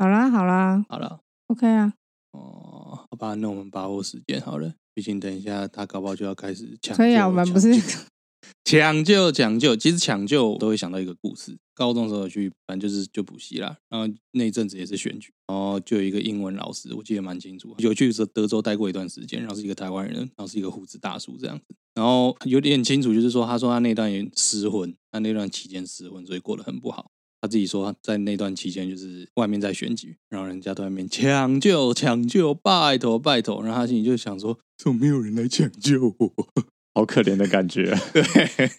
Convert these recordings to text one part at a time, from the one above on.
好啦，好啦，好了，OK 啊。哦，好吧，那我们把握时间好了，毕竟等一下他搞不好就要开始抢。可以啊，我们不是 抢救抢救，其实抢救都会想到一个故事。高中时候去，反正就是就补习啦。然后那一阵子也是选举，然后就有一个英文老师，我记得蛮清楚。有去德州待过一段时间，然后是一个台湾人，然后是一个胡子大叔这样子。然后有点清楚，就是说，他说他那段也失婚，他那段期间失婚，所以过得很不好。他自己说，在那段期间就是外面在选举，然后人家都在外面抢救抢救，拜托拜托，然后他心里就想说，怎么没有人来抢救我？好可怜的感觉。对，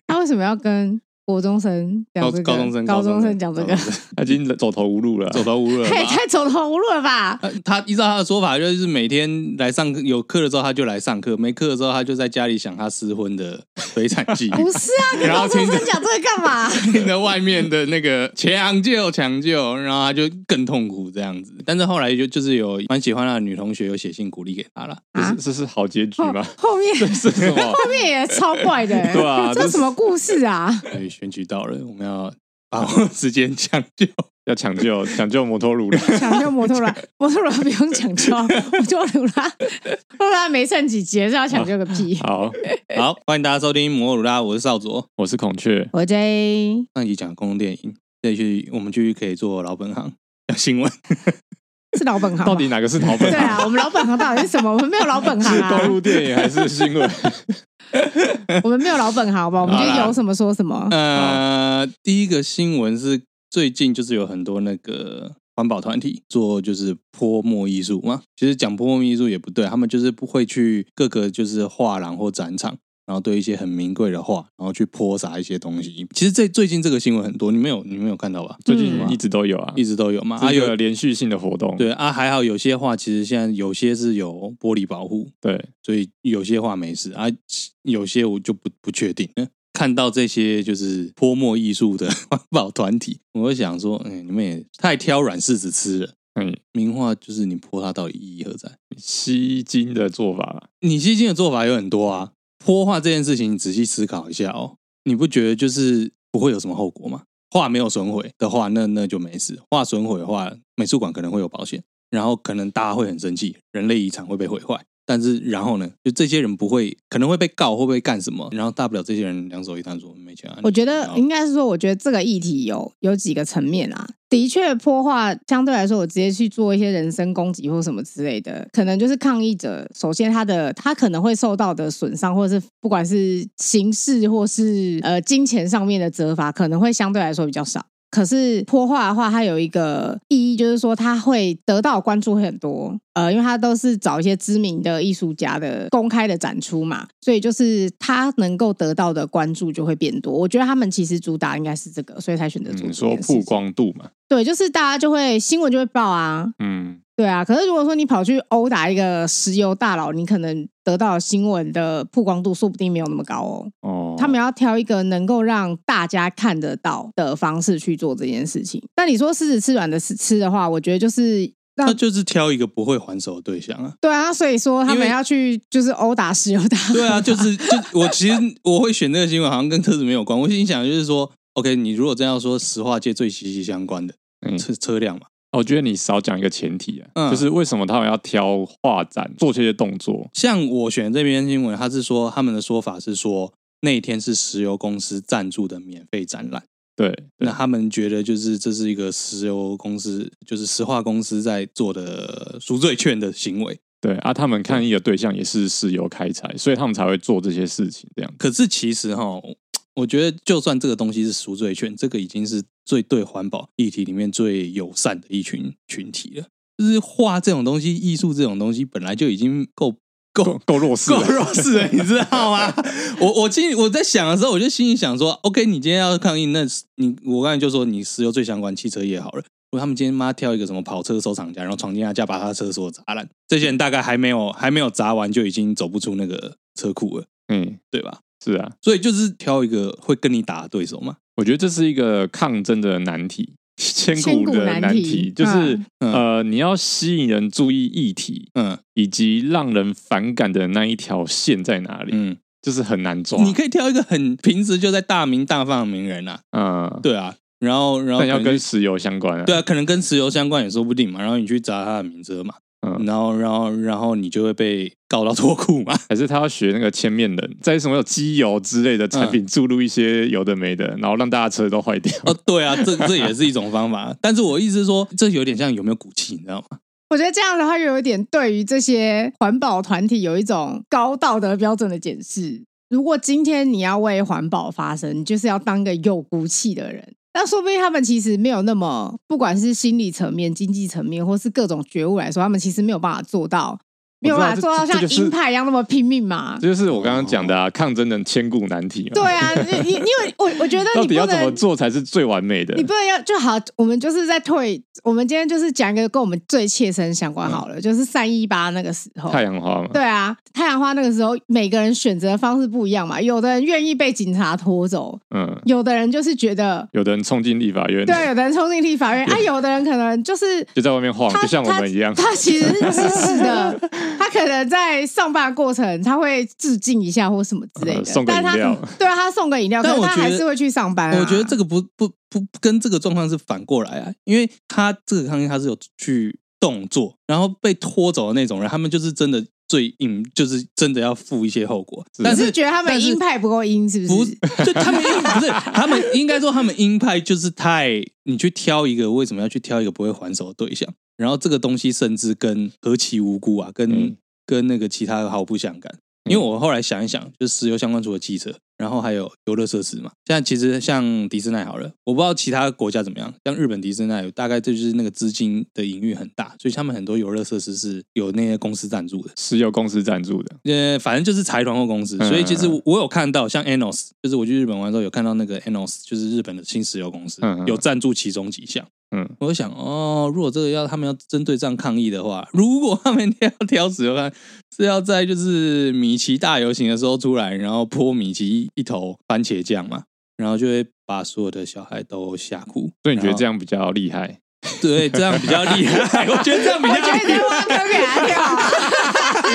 他为什么要跟？国中生讲这个，高中生高中生讲这个，他已经走投无路了，走投无路了，太太走投无路了吧？他依照他的说法，就是每天来上课，有课的时候他就来上课，没课的时候他就在家里想他失婚的悲惨记忆。不是啊，你高中生讲这个干嘛？听着外面的那个抢救抢救，然后他就更痛苦这样子。但是后来就就是有蛮喜欢他的女同学有写信鼓励给他了。这是这是好结局吗？后面这是什么？后面也超怪的，对啊，这是什么故事啊？选举到了，我们要把握时间抢救，要抢救抢救摩托鲁拉，抢救 摩托鲁拉，摩托鲁拉不用抢救，摩托鲁啦，后来没剩几节，是要抢救个屁。好好，欢迎大家收听摩托鲁拉，我是少佐，我是孔雀，我 J。上一集讲公共电影，这去我们继续可以做老本行，讲新闻。是老本行，到底哪个是老本行？对啊，我们老本行到底是什么？我们没有老本行啊。是公路电影还是新闻？我们没有老本行，好吧？我们就有什么说什么。呃，第一个新闻是最近就是有很多那个环保团体做就是泼墨艺术嘛。其实讲泼墨艺术也不对，他们就是不会去各个就是画廊或展场。然后对一些很名贵的画，然后去泼洒一些东西。其实这最近这个新闻很多，你没有你没有看到吧？最近一直都有啊，一直都有嘛。啊，有连续性的活动。对啊，还好有些画其实现在有些是有玻璃保护，对，所以有些画没事啊，有些我就不不确定。看到这些就是泼墨艺术的环保团体，我会想说，哎，你们也太挑软柿子吃了。嗯，名画就是你泼它到底意义何在？吸金的做法，你吸金的做法有很多啊。泼画这件事情，你仔细思考一下哦，你不觉得就是不会有什么后果吗？画没有损毁的话，那那就没事；画损毁的话，美术馆可能会有保险，然后可能大家会很生气，人类遗产会被毁坏。但是然后呢，就这些人不会可能会被告，会不会干什么？然后大不了这些人两手一摊说没钱啊。我觉得应该是说，我觉得这个议题有有几个层面啊。的确，泼画相对来说，我直接去做一些人身攻击或什么之类的，可能就是抗议者。首先，他的他可能会受到的损伤，或者是不管是刑事或是呃金钱上面的责罚，可能会相对来说比较少。可是泼画的话，它有一个意义，就是说它会得到关注会很多，呃，因为它都是找一些知名的艺术家的公开的展出嘛，所以就是它能够得到的关注就会变多。我觉得他们其实主打应该是这个，所以才选择做。你说曝光度嘛？对，就是大家就会新闻就会报啊，嗯。对啊，可是如果说你跑去殴打一个石油大佬，你可能得到新闻的曝光度说不定没有那么高哦。哦，他们要挑一个能够让大家看得到的方式去做这件事情。但你说狮子吃软的吃的话，我觉得就是他就是挑一个不会还手的对象啊。对啊，所以说他们要去就是殴打石油大佬。对啊，就是就我其实我会选这个新闻，好像跟车子没有关。我心想就是说，OK，你如果真要说石化界最息息相关的车车辆嘛。我觉得你少讲一个前提啊，嗯、就是为什么他们要挑画展做这些动作？像我选这篇新闻，他是说他们的说法是说那一天是石油公司赞助的免费展览。对，对那他们觉得就是这是一个石油公司，就是石化公司在做的赎罪券的行为。对啊，他们抗议的对象也是石油开采，所以他们才会做这些事情。这样，可是其实哈。我觉得，就算这个东西是赎罪券，这个已经是最对环保议题里面最友善的一群群体了。就是画这种东西，艺术这种东西，本来就已经够够够弱势，够弱势了，你知道吗？我我今我在想的时候，我就心里想说，OK，你今天要抗议，那你我刚才就说你石油最相关汽车业好了。如果他们今天妈挑一个什么跑车收藏家，然后闯进他家把他的车所砸烂，这些人大概还没有还没有砸完，就已经走不出那个车库了，嗯，对吧？是啊，所以就是挑一个会跟你打的对手嘛。我觉得这是一个抗争的难题，千古的难题，难题就是、嗯、呃，你要吸引人注意议题，嗯，以及让人反感的那一条线在哪里，嗯，就是很难抓。你可以挑一个很平时就在大名大放的名人啊，嗯，对啊，然后然后要跟石油相关啊，对啊，可能跟石油相关也说不定嘛。然后你去砸他的名车嘛，嗯，然后然后然后你就会被告到脱裤嘛。还是他要学那个千面人，在什么有机油之类的产品注入一些有的没的，然后让大家车都坏掉。哦，对啊，这这也是一种方法。但是我意思是说，这有点像有没有骨气，你知道吗？我觉得这样的话，又有一点对于这些环保团体有一种高道德标准的检视。如果今天你要为环保发声，你就是要当个有骨气的人。那说不定他们其实没有那么，不管是心理层面、经济层面，或是各种觉悟来说，他们其实没有办法做到。没有办法做到像鹰派一样那么拼命嘛？这就是我刚刚讲的啊，抗争的千古难题嘛。对啊，因因为我我觉得你到底要怎么做才是最完美的？你不能要就好，我们就是在退。我们今天就是讲一个跟我们最切身相关好了，嗯、就是三一八那个时候，太阳花嘛。对啊，太阳花那个时候，每个人选择的方式不一样嘛。有的人愿意被警察拖走，嗯，有的人就是觉得，有的人冲进立法院，对，有的人冲进立法院 啊，有的人可能就是就在外面晃，就像我们一样。他，他其实是支持的，他可能在。上班过程，他会致敬一下或什么之类的，送个饮料，对啊，他送个饮料，但他还是会去上班啊。我觉得这个不不不跟这个状况是反过来啊，因为他这个抗议他是有去动作，然后被拖走的那种人，他们就是真的最硬，就是真的要负一些后果。但是，是觉得他们鹰派不够鹰，是不是？不，就他们鹰不是他们应该说他们鹰派就是太，你去挑一个为什么要去挑一个不会还手的对象？然后这个东西甚至跟何其无辜啊，跟。嗯跟那个其他的毫不相干，因为我后来想一想，就是石油相关除了汽车，然后还有游乐设施嘛。现在其实像迪士尼好了，我不知道其他国家怎么样，像日本迪士尼大概这就是那个资金的隐喻很大，所以他们很多游乐设施是有那些公司赞助的，石油公司赞助的。呃，反正就是财团或公司，所以其实我有看到像 ENEOS，就是我去日本玩的时候有看到那个 ENEOS，就是日本的新石油公司有赞助其中几项。嗯，我想哦，如果这个要他们要针对这样抗议的话，如果他们要挑石油，看是要在就是米奇大游行的时候出来，然后泼米奇一头番茄酱嘛，然后就会把所有的小孩都吓哭。所以你觉得这样比较厉害？对，这样比较厉害。我觉得这样比较厉害。我觉得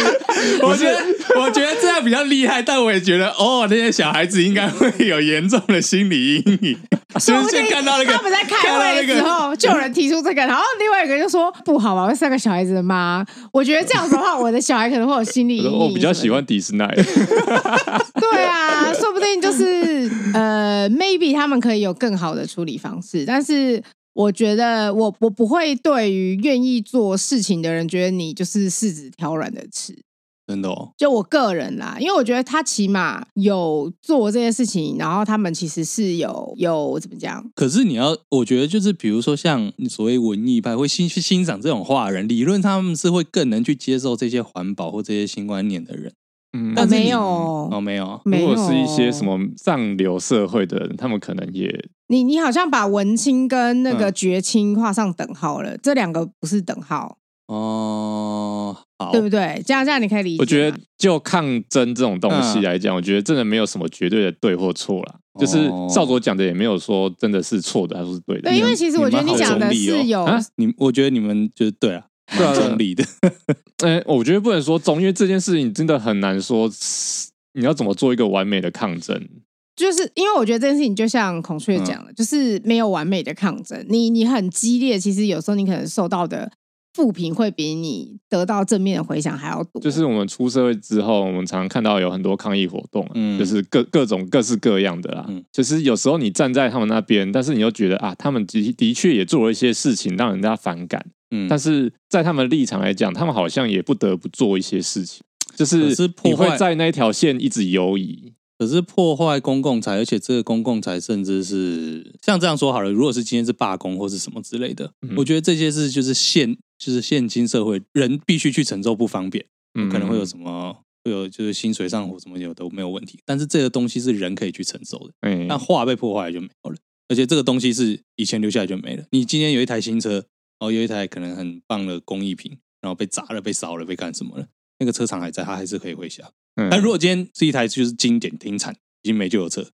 我觉得我觉得这样比较厉害，但我也觉得哦，那些小孩子应该会有严重的心理阴影。说不定看到那个他们在开会的时候，就有人提出这个，然后另外一个就说不好吧，我是个小孩子的妈。我觉得这样子的话，我的小孩可能会有心理阴影。我比较喜欢迪士尼。对啊，说不定就是呃，maybe 他们可以有更好的处理方式，但是我觉得我我不会对于愿意做事情的人觉得你就是柿子挑软的吃。真的哦，就我个人啦，因为我觉得他起码有做这些事情，然后他们其实是有有怎么讲？可是你要，我觉得就是比如说像你所谓文艺派会欣去欣赏这种话的人，理论他们是会更能去接受这些环保或这些新观念的人。嗯，但没有哦，没有。如果是一些什么上流社会的人，他们可能也你你好像把文青跟那个绝青画上等号了，嗯、这两个不是等号哦。好对不对？这样这样你可以理解。我觉得就抗争这种东西来讲，嗯、我觉得真的没有什么绝对的对或错啦。哦、就是少佐讲的也没有说真的是错的还是对的。对，因为其实我觉得你讲的是有啊，你我觉得你们就是对啊，中立的。哎，我觉得不能说中，因为这件事情真的很难说，你要怎么做一个完美的抗争？就是因为我觉得这件事情就像孔雀讲的，嗯、就是没有完美的抗争。你你很激烈，其实有时候你可能受到的。负评会比你得到正面的回响还要多。就是我们出社会之后，我们常常看到有很多抗议活动，嗯，就是各各种各式各样的啦。嗯，就是有时候你站在他们那边，但是你又觉得啊，他们的的确也做了一些事情让人家反感。嗯，但是在他们的立场来讲，他们好像也不得不做一些事情，就是你会在那条线一直游移。可是破坏公共财，而且这个公共财甚至是像这样说好了，如果是今天是罢工或是什么之类的，嗯、我觉得这些事就是现就是现今社会人必须去承受不方便，嗯、可能会有什么会有就是薪水上火什么有都没有问题，但是这个东西是人可以去承受的。嗯，那画被破坏就没有了，而且这个东西是以前留下来就没了。你今天有一台新车，然后，有一台可能很棒的工艺品，然后被砸了、被烧了、被干什么了，那个车厂还在，它还是可以回响。但如果今天是一台就是经典停产，已经没旧的车，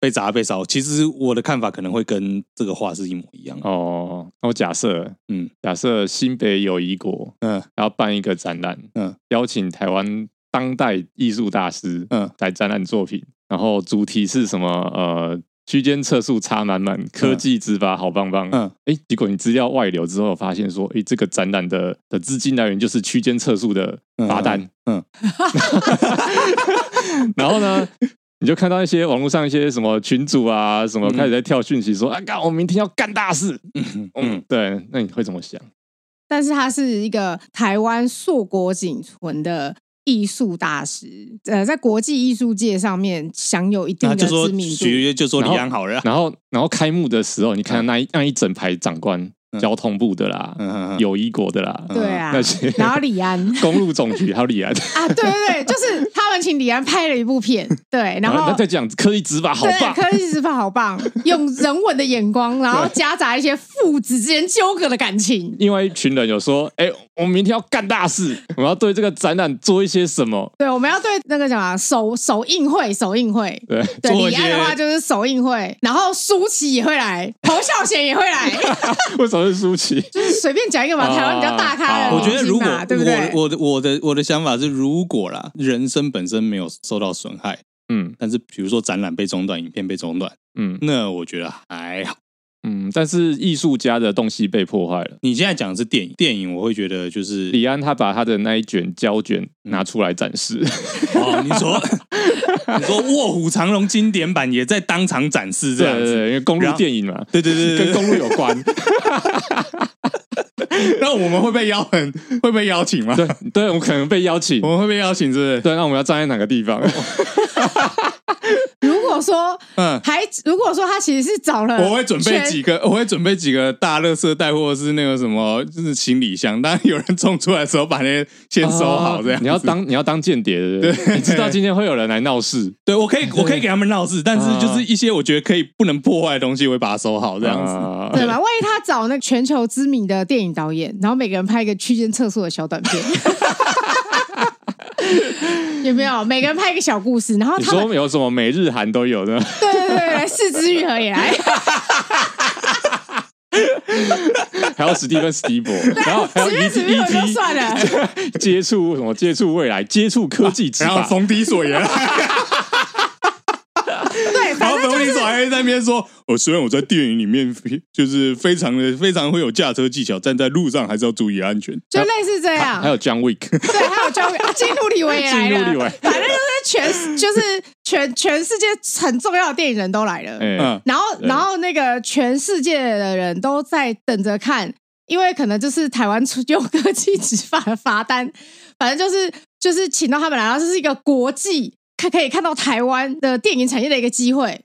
被砸被烧，其实我的看法可能会跟这个话是一模一样哦。那我假设，嗯，假设新北友谊国，嗯，要办一个展览，嗯，邀请台湾当代艺术大师，嗯，来展览作品，然后主题是什么？呃，区间测速差满满，科技执法好棒棒。嗯，哎，结果你资料外流之后，发现说，哎，这个展览的的资金来源就是区间测速的罚单。嗯，然后呢，你就看到一些网络上一些什么群主啊，什么开始在跳讯息说，啊，干，我明天要干大事。嗯嗯，对，那你会怎么想？但是他是一个台湾硕果仅存的。艺术大师，呃，在国际艺术界上面享有一定的知名度。就说，就说李安好了。然后，然后开幕的时候，你看那一那一整排长官。交通部的啦，友谊国的啦，对啊，那些然后李安 公路总局还有李安啊，对对对，就是他们请李安拍了一部片，对，然后在讲科技执法好棒，科技执法好棒，用人文的眼光，然后夹杂一些父子之间纠葛的感情。另外一群人有说，哎，我们明天要干大事，我们要对这个展览做一些什么？对，我们要对那个什么首首映会，首映会，对，对，李安的话就是首映会，然后舒淇也会来，侯孝贤也会来，为什么？是舒淇，就是随便讲一个嘛。台湾比较大咖的，我觉得如果对不对？我的我的我的想法是，如果啦，人生本身没有受到损害，嗯，但是比如说展览被中断，影片被中断，嗯，那我觉得还好。嗯，但是艺术家的东西被破坏了。你现在讲的是电影，电影我会觉得就是李安他把他的那一卷胶卷拿出来展示。哦，你说 你说《卧虎藏龙》经典版也在当场展示，这样子，因为公路电影嘛，对对对，跟公路有关。那我们会被邀很会被邀请吗？对，对我们可能被邀请，我们会被邀请，是不是？对，那我们要站在哪个地方？如果说，嗯，还如果说他其实是找了，我会准备几个，我会准备几个大垃圾袋，或者是那个什么，就是行李箱。当有人冲出来的时候，把那些先收好，这样。你要当你要当间谍的，对，你知道今天会有人来闹事，对我可以我可以给他们闹事，但是就是一些我觉得可以不能破坏的东西，我会把它收好，这样子，对吧？万一他找那个全球知名的电影导演，然后每个人拍一个区间厕所的小短片。有没有每个人拍一个小故事？然后他说有什么美日韩都有的。对对对，四肢愈合也来，还有史蒂芬史蒂博，然后还有 ET 就算了，接触什么接触未来，接触科技，然后冯迪索也来。还在那边说：“我虽然我在电影里面就是非常的非常会有驾车技巧，站在路上还是要注意安全。”就类似这样。还有 John Wick，对，还有 John Wick，基努李维也来了。反正就是全就是全全世界很重要的电影人都来了。嗯，然后然后那个全世界的人都在等着看，因为可能就是台湾出用科技执法的罚单，反正就是就是请到他们来，然后这是一个国际。可可以看到台湾的电影产业的一个机会，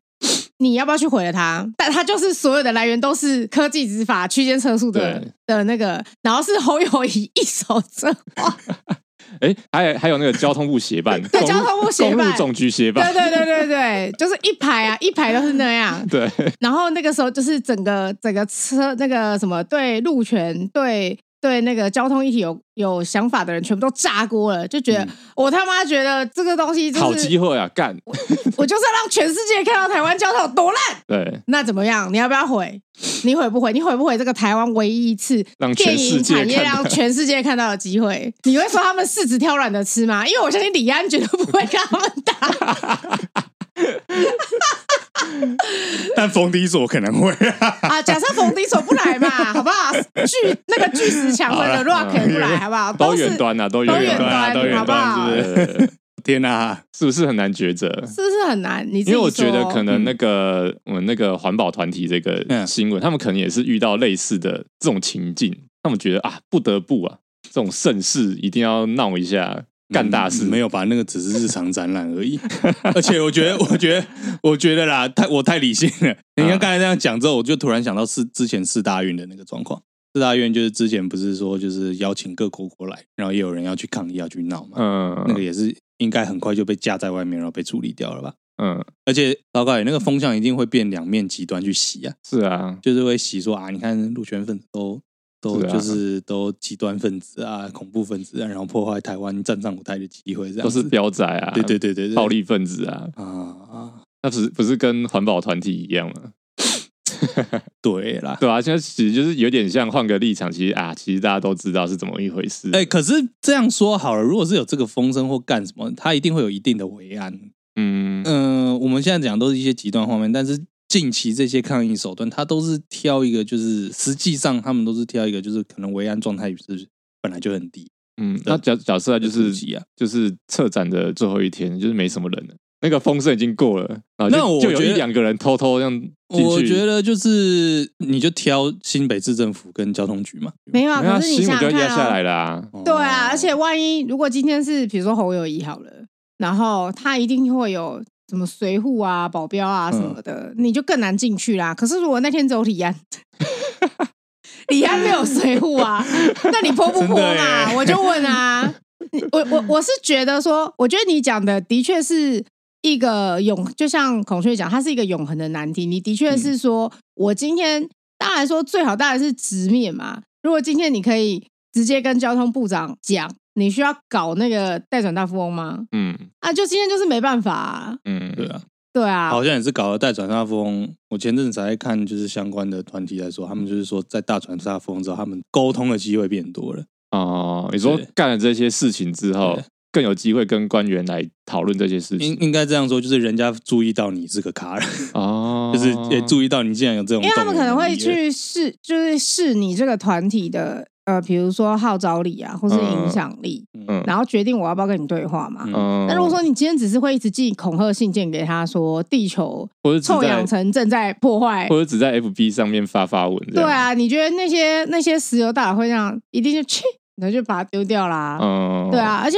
你要不要去毁了它？但它就是所有的来源都是科技执法区间测速的的那个，然后是侯友谊一手策划。哎，还有还有那个交通部协办，对，交通部协办，公路总局协办，对对对对对，就是一排啊，一排都是那样。对，然后那个时候就是整个整个车那个什么对路权对。对那个交通议题有有想法的人，全部都炸锅了，就觉得、嗯、我他妈觉得这个东西、就是、好机会啊，干！我，我就是要让全世界看到台湾交通有多烂。对，那怎么样？你要不要毁？你毁不毁？你毁不毁这个台湾唯一一次电影产业让全世界看到的机会？你会说他们柿子挑软的吃吗？因为我相信李安绝对不会跟他们打。但冯迪索可能会啊，啊，假设冯迪索不来嘛，好不好？巨那个巨石强森的 Rock 也不来，好不好？都远端啊，都远端，都远端，是不是？天哪，是不是很难抉择？是不是很难？你因为我觉得可能那个我们那个环保团体这个新闻，他们可能也是遇到类似的这种情境，他们觉得啊，不得不啊，这种盛世一定要闹一下。干大事、嗯、没有吧？那个只是日常展览而已。而且我觉得，我觉得，我觉得啦，太我太理性了。你看刚才这样讲之后，我就突然想到是之前四大运的那个状况。四大运就是之前不是说就是邀请各国过来，然后也有人要去抗议，要去闹嘛。嗯，那个也是应该很快就被架在外面，然后被处理掉了吧？嗯。而且糟糕，那个风向一定会变两面极端去洗啊。是啊，就是会洗说啊，你看路权分子都。都就是都极端分子啊，恐怖分子啊，然后破坏台湾站上舞台的机会，这样都是标仔啊，对对对对，对，暴力分子啊啊啊！那不是不是跟环保团体一样吗？对啦，对啊，现在其实就是有点像换个立场，其实啊，其实大家都知道是怎么一回事。哎、欸，可是这样说好了，如果是有这个风声或干什么，他一定会有一定的维安。嗯嗯、呃，我们现在讲都是一些极端画面，但是。近期这些抗议手段，他都是挑一个，就是实际上他们都是挑一个，就是可能维安状态是本来就很低。嗯，那假假设就是就是策展的最后一天，就是没什么人了，那个风声已经过了，然后就，那我就有一两个人偷偷这样进去。我觉得就是你就挑新北市政府跟交通局嘛，没有啊，可是你想想看、哦、就压下来了啊。对啊，而且万一如果今天是比如说侯友谊好了，然后他一定会有。什么随护啊、保镖啊什么的，嗯、你就更难进去啦。可是如果那天只有李安，李安没有随护啊，那你泼不泼嘛？我就问啊，我我我是觉得说，我觉得你讲的的确是一个永，就像孔雀讲，它是一个永恒的难题。你的确是说，嗯、我今天当然说最好当然是直面嘛。如果今天你可以直接跟交通部长讲。你需要搞那个代转大富翁吗？嗯，啊，就今天就是没办法啊。嗯，对啊，对啊，好像也是搞了代转大富翁。我前阵子才看，就是相关的团体来说，他们就是说，在大转大富翁之后，他们沟通的机会变多了。哦，你说干了这些事情之后，更有机会跟官员来讨论这些事情。应应该这样说，就是人家注意到你是个咖人。哦，就是也注意到你竟然有这种，因为他们可能会去试，就是试你这个团体的。呃，比如说号召力啊，或是影响力，嗯，然后决定我要不要跟你对话嘛。嗯，那如果说你今天只是会一直寄恐吓信件给他说地球臭氧层正在破坏，或者只在 FB 上面发发文，对啊，你觉得那些那些石油大佬会这样一定就去，然后就把它丢掉啦？嗯，对啊，而且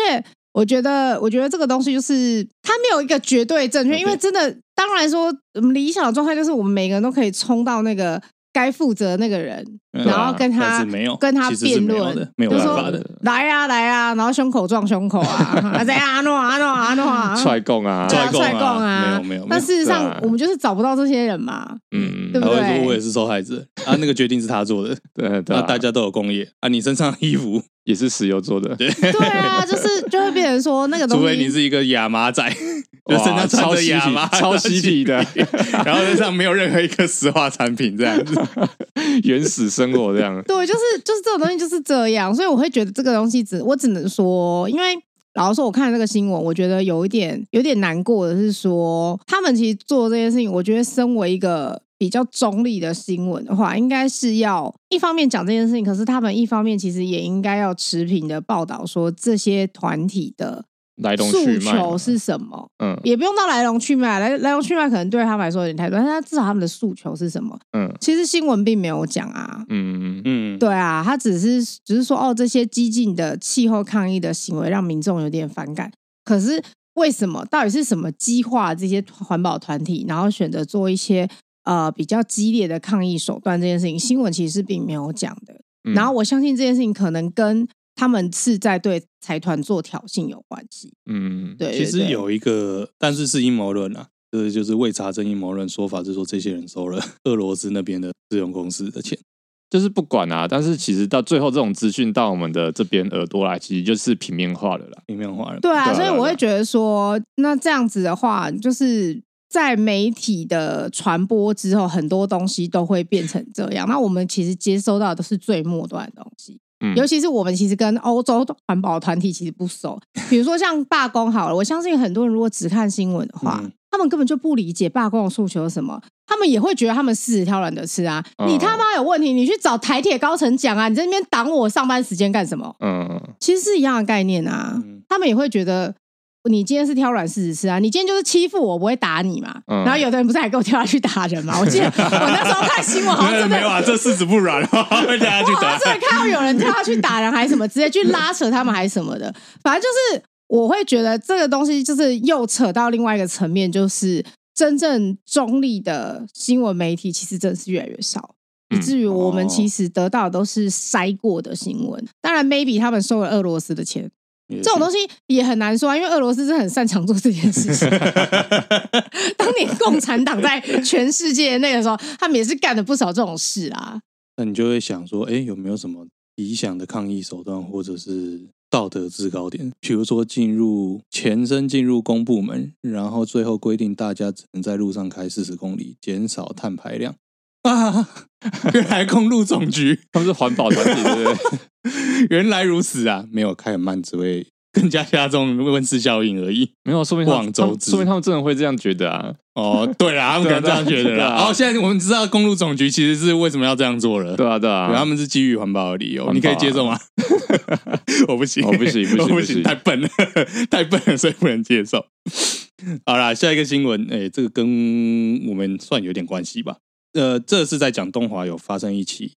我觉得，我觉得这个东西就是它没有一个绝对正确，因为真的，当然说我们理想的状态就是我们每个人都可以冲到那个。该负责那个人，然后跟他跟他辩论，没有办法的。来啊来啊，然后胸口撞胸口啊，啊这样啊诺啊诺啊诺啊，踹供啊，踹供啊，没有没有。但事实上，我们就是找不到这些人嘛，嗯，对不对？他说我也是受害者。啊，那个决定是他做的，对对，大家都有工业。啊，你身上的衣服。也是石油做的，对。对啊，就是就会变成说那个东西，除非你是一个亚麻仔。就身上穿着亚麻，超嬉皮的，然后身上没有任何一个石化产品，这样子 原始生活这样。对，就是就是这种东西就是这样，所以我会觉得这个东西只我只能说，因为老实说，我看这个新闻，我觉得有一点有点难过的是说，他们其实做这件事情，我觉得身为一个比较中立的新闻的话，应该是要一方面讲这件事情，可是他们一方面其实也应该要持平的报道说这些团体的。来龙去脉诉求是什么？嗯，也不用到来龙去脉，来来龙去脉可能对他们来说有点太多，但是他至少他们的诉求是什么？嗯，其实新闻并没有讲啊，嗯嗯，对啊，他只是只是说哦，这些激进的气候抗议的行为让民众有点反感。可是为什么？到底是什么激化这些环保团体，然后选择做一些呃比较激烈的抗议手段？这件事情新闻其实是并没有讲的。嗯，然后我相信这件事情可能跟。他们是在对财团做挑衅有关系，嗯，对，对，对。其实有一个，但是是阴谋论啊，就是就是未查证阴谋论说法，是说这些人收了俄罗斯那边的资源公司的钱，就是不管啊。但是其实到最后，这种资讯到我们的这边耳朵来，其实就是平面化的了，平面化的。对啊，所以我会觉得说，那这样子的话，就是在媒体的传播之后，很多东西都会变成这样。那我们其实接收到的都是最末端的东西。尤其是我们其实跟欧洲环保团体其实不熟，比如说像罢工好了，我相信很多人如果只看新闻的话，嗯、他们根本就不理解罢工的诉求是什么，他们也会觉得他们柿子挑软的吃啊，嗯、你他妈有问题，你去找台铁高层讲啊，你在那边挡我上班时间干什么？嗯，其实是一样的概念啊，他们也会觉得。你今天是挑软柿子吃啊！你今天就是欺负我，我不会打你嘛。嗯、然后有的人不是还给我跳下去打人嘛？我记得我那时候看新闻，好像真的没有啊，这柿子不软，会跳下去打。我真的看到有人跳下去打人，还是什么，直接去拉扯他们，还是什么的。反正就是我会觉得这个东西就是又扯到另外一个层面，就是真正中立的新闻媒体其实真的是越来越少，嗯、以至于我们其实得到的都是筛过的新闻。当然，maybe 他们收了俄罗斯的钱。这种东西也很难说啊，因为俄罗斯是很擅长做这件事情。当年共产党在全世界那个时候，他们也是干了不少这种事啊。那你就会想说，哎，有没有什么理想的抗议手段，或者是道德制高点？比如说进入前身进入公部门，然后最后规定大家只能在路上开四十公里，减少碳排量。啊，原来公路总局他们是环保团体，对不对？原来如此啊！没有开很慢，只会更加加重温室效应而已。没有，说明广州，说明他们真的会这样觉得啊。哦，对啦，他们可能这样觉得啦。然后现在我们知道公路总局其实是为什么要这样做了。对啊，对啊，他们是基于环保的理由，你可以接受吗？我不行，我不行，不行，不行，太笨了，太笨了，所以不能接受。好啦，下一个新闻，哎，这个跟我们算有点关系吧？呃，这是在讲东华有发生一起，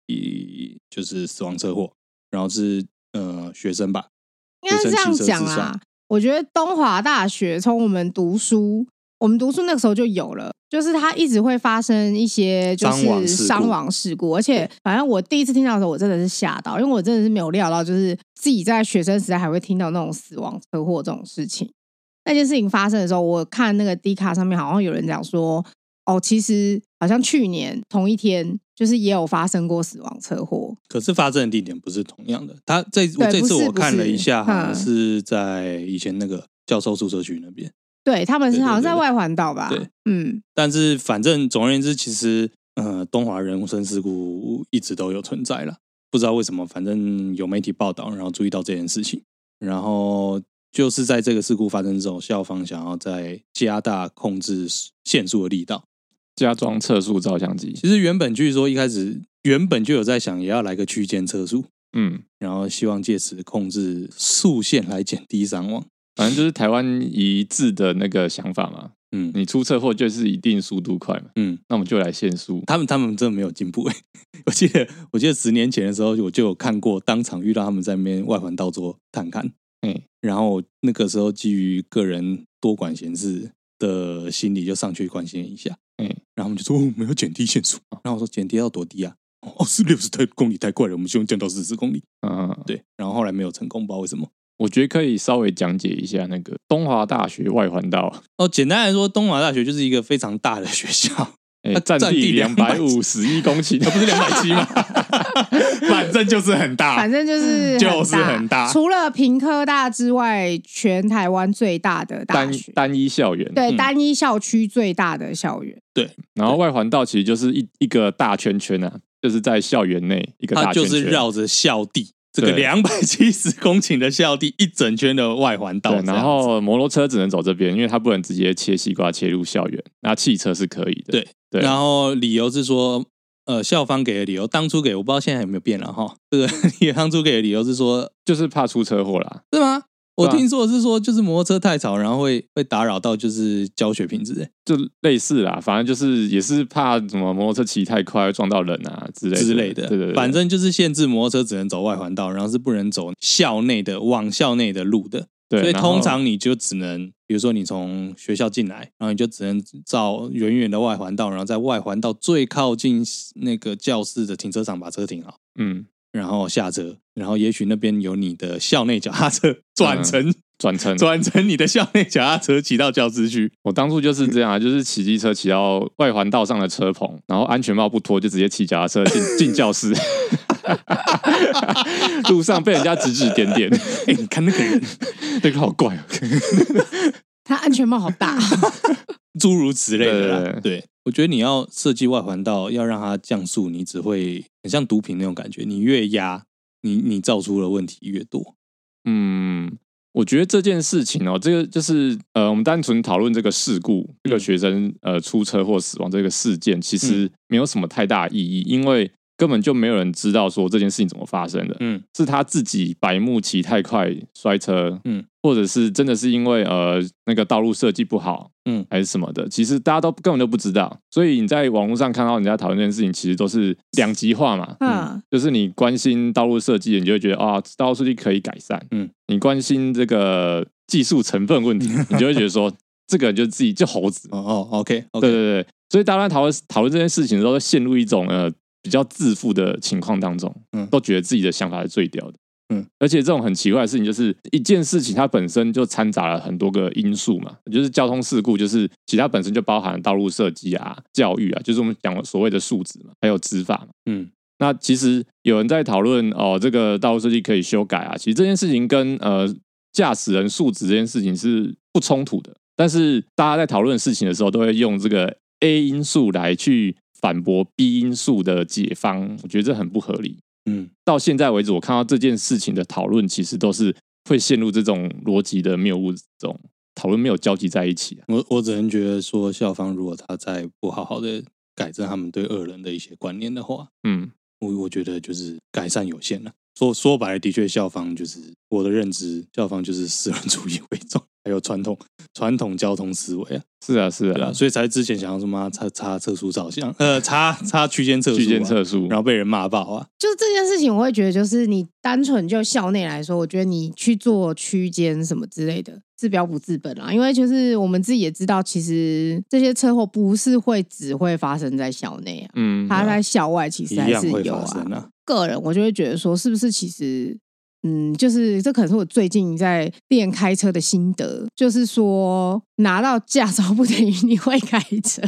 就是死亡车祸，然后是呃学生吧？应该是这样讲啦。我觉得东华大学从我们读书。我们读书那个时候就有了，就是它一直会发生一些就是伤亡事故，而且反正我第一次听到的时候，我真的是吓到，因为我真的是没有料到，就是自己在学生时代还会听到那种死亡车祸这种事情。那件事情发生的时候，我看那个 D 卡上面好像有人讲说，哦，其实好像去年同一天，就是也有发生过死亡车祸，可是发生的地点不是同样的。他这我这次我看了一下，好像是在以前那个教授宿舍区那边。对，他们是好像在外环岛吧？对，对，对，对，嗯。但是反正总而言之，其实呃，东华人身事故一直都有存在了，不知道为什么，反正有媒体报道，然后注意到这件事情，然后就是在这个事故发生之后，校方想要再加大控制限速的力道，加装测速照相机。其实原本据说一开始原本就有在想，也要来个区间测速，嗯，然后希望借此控制速限来减低伤亡。反正就是台湾一致的那个想法嘛，嗯，你出车祸就是一定速度快嘛，嗯，那我们就来限速。他们他们真的没有进步哎，我记得我记得十年前的时候，我就有看过当场遇到他们在那边外环道做探勘，嗯，然后那个时候基于个人多管闲事的心理，就上去关心一下，嗯，然后我们就说我们要减低限速，然后我说减低到多低啊？哦，是六十太公里太快了，我们希望降到四十公里，嗯，对，然后后来没有成功，不知道为什么。我觉得可以稍微讲解一下那个东华大学外环道哦。简单来说，东华大学就是一个非常大的学校，它占地两百五十一公顷，它 不是两百七吗？反正就是很大，反正就是就是很大。除了平科大之外，全台湾最大的大学，单一校园，对，单一校区最大的校园。对，然后外环道其实就是一一个大圈圈啊，就是在校园内一个大圈圈，就是绕着校地。这个两百七十 公顷的校地，一整圈的外环道，然后摩托车只能走这边，因为它不能直接切西瓜切入校园，那汽车是可以的。对。对，然后理由是说，呃，校方给的理由，当初给我不知道现在有没有变了哈。这个 也当初给的理由是说，就是怕出车祸啦，是吗？我听说的是说，就是摩托车太吵，然后会会打扰到就是教学品质，就类似啦。反正就是也是怕什么摩托车骑太快撞到人啊之类之类的。对对对，反正就是限制摩托车只能走外环道，然后是不能走校内的往校内的路的。对，所以通常你就只能，比如说你从学校进来，然后你就只能照远远的外环道，然后在外环道最靠近那个教室的停车场把车停好。嗯。然后下车，然后也许那边有你的校内脚踏车 转乘，转乘，转乘你的校内脚踏车骑到教室去。我当初就是这样啊，就是骑机车骑到外环道上的车棚，然后安全帽不脱，就直接骑脚踏车进 进教室。路上被人家指指点点，哎，你看那个人，那个好怪哦，他安全帽好大，诸如此类的啦。对，对，对。我觉得你要设计外环道，要让它降速，你只会很像毒品那种感觉。你越压，你你造出的问题越多。嗯，我觉得这件事情哦，这个就是呃，我们单纯讨论这个事故，这个学生呃出车祸死亡这个事件，其实没有什么太大意义，因为。根本就没有人知道说这件事情怎么发生的，嗯，是他自己白目骑太快摔车，嗯，或者是真的是因为呃那个道路设计不好，嗯，还是什么的，其实大家都根本都不知道。所以你在网络上看到人家讨论这件事情，其实都是两极化嘛，嗯，就是你关心道路设计，你就会觉得啊，道路设计可以改善，嗯，你关心这个技术成分问题，你就会觉得说这个人就自己就猴子，哦哦，OK，对对对，所以大家在讨论讨论这件事情的时候，都陷入一种呃。比较自负的情况当中，嗯，都觉得自己的想法是最屌的，嗯，而且这种很奇怪的事情，就是一件事情它本身就掺杂了很多个因素嘛，就是交通事故，就是其他本身就包含道路设计啊、教育啊，就是我们讲所谓的素质嘛，还有执法嘛，嗯，那其实有人在讨论哦，这个道路设计可以修改啊，其实这件事情跟呃驾驶人素质这件事情是不冲突的，但是大家在讨论事情的时候，都会用这个 A 因素来去。反驳 B 因素的解方，我觉得这很不合理。嗯，到现在为止，我看到这件事情的讨论，其实都是会陷入这种逻辑的谬误中，讨论没有交集在一起。我我只能觉得说，校方如果他再不好好的改正他们对恶人的一些观念的话，嗯，我我觉得就是改善有限了。说说白了，的确校方就是我的认知，校方就是私人主义为重，还有传统传统交通思维啊，是啊是啊，啊，所以才之前想要什么插插测速照相，呃，插插区间测速，区间测速，然后被人骂爆啊。就这件事情，我会觉得就是你单纯就校内来说，我觉得你去做区间什么之类的，治标不治本啊。因为就是我们自己也知道，其实这些车祸不是会只会发生在校内啊，嗯，它在校外其实还是有啊。个人我就会觉得说，是不是其实，嗯，就是这可能是我最近在练开车的心得，就是说拿到驾照不等于你会开车，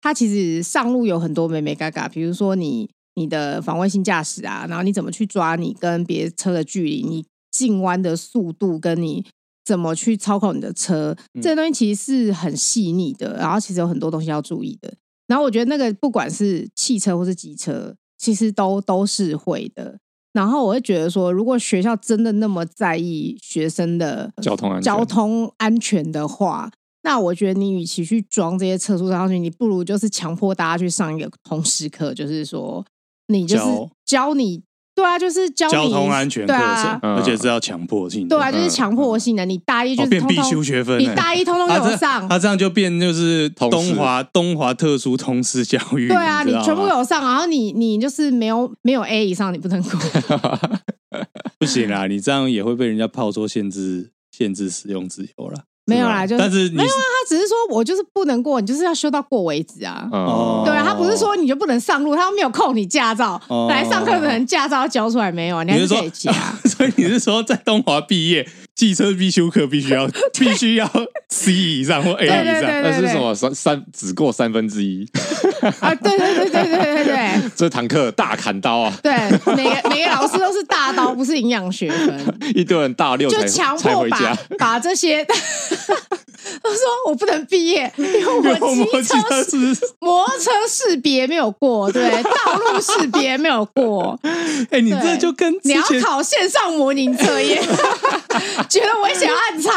它其实上路有很多美眉嘎嘎，比如说你你的防卫性驾驶啊，然后你怎么去抓你跟别车的距离，你进弯的速度，跟你怎么去操控你的车，这些东西其实是很细腻的，然后其实有很多东西要注意的。然后我觉得那个不管是汽车或是机车。其实都都是会的，然后我会觉得说，如果学校真的那么在意学生的交通安全交通安全的话，那我觉得你与其去装这些测速上去，你不如就是强迫大家去上一个通识课，就是说你就是教你。对啊，就是教你交通安全课程，而且是要强迫性的。对啊，就是强迫性的。你大一就是变必修学分，你大一通通有上，他这样就变就是东华东华特殊通识教育。对啊，你全部有上，然后你你就是没有没有 A 以上，你不能过。不行啦，你这样也会被人家炮说限制限制使用自由了。没有啦，就是但是没有啊，他只是说我就是不能过，你就是要修到过为止啊。哦，对啊，他不是说你就不能上路，他又没有扣你驾照，哦、来上课的人驾照交出来没有啊？你还是可以骑啊。所以你是说在东华毕业？汽车必修课必须要 必须要 C 以上或 A 以上，那是什么三三只过三分之一啊？对对对对对对对，这堂课大砍刀啊！对，每个每个老师都是大刀，不是营养学分。一堆人大六就强迫把把这些，他说我不能毕业，因为我骑车是摩托车识别没有过，对，道路识别没有过。哎，你这就跟你要考线上模拟测验。觉得我想要按叉。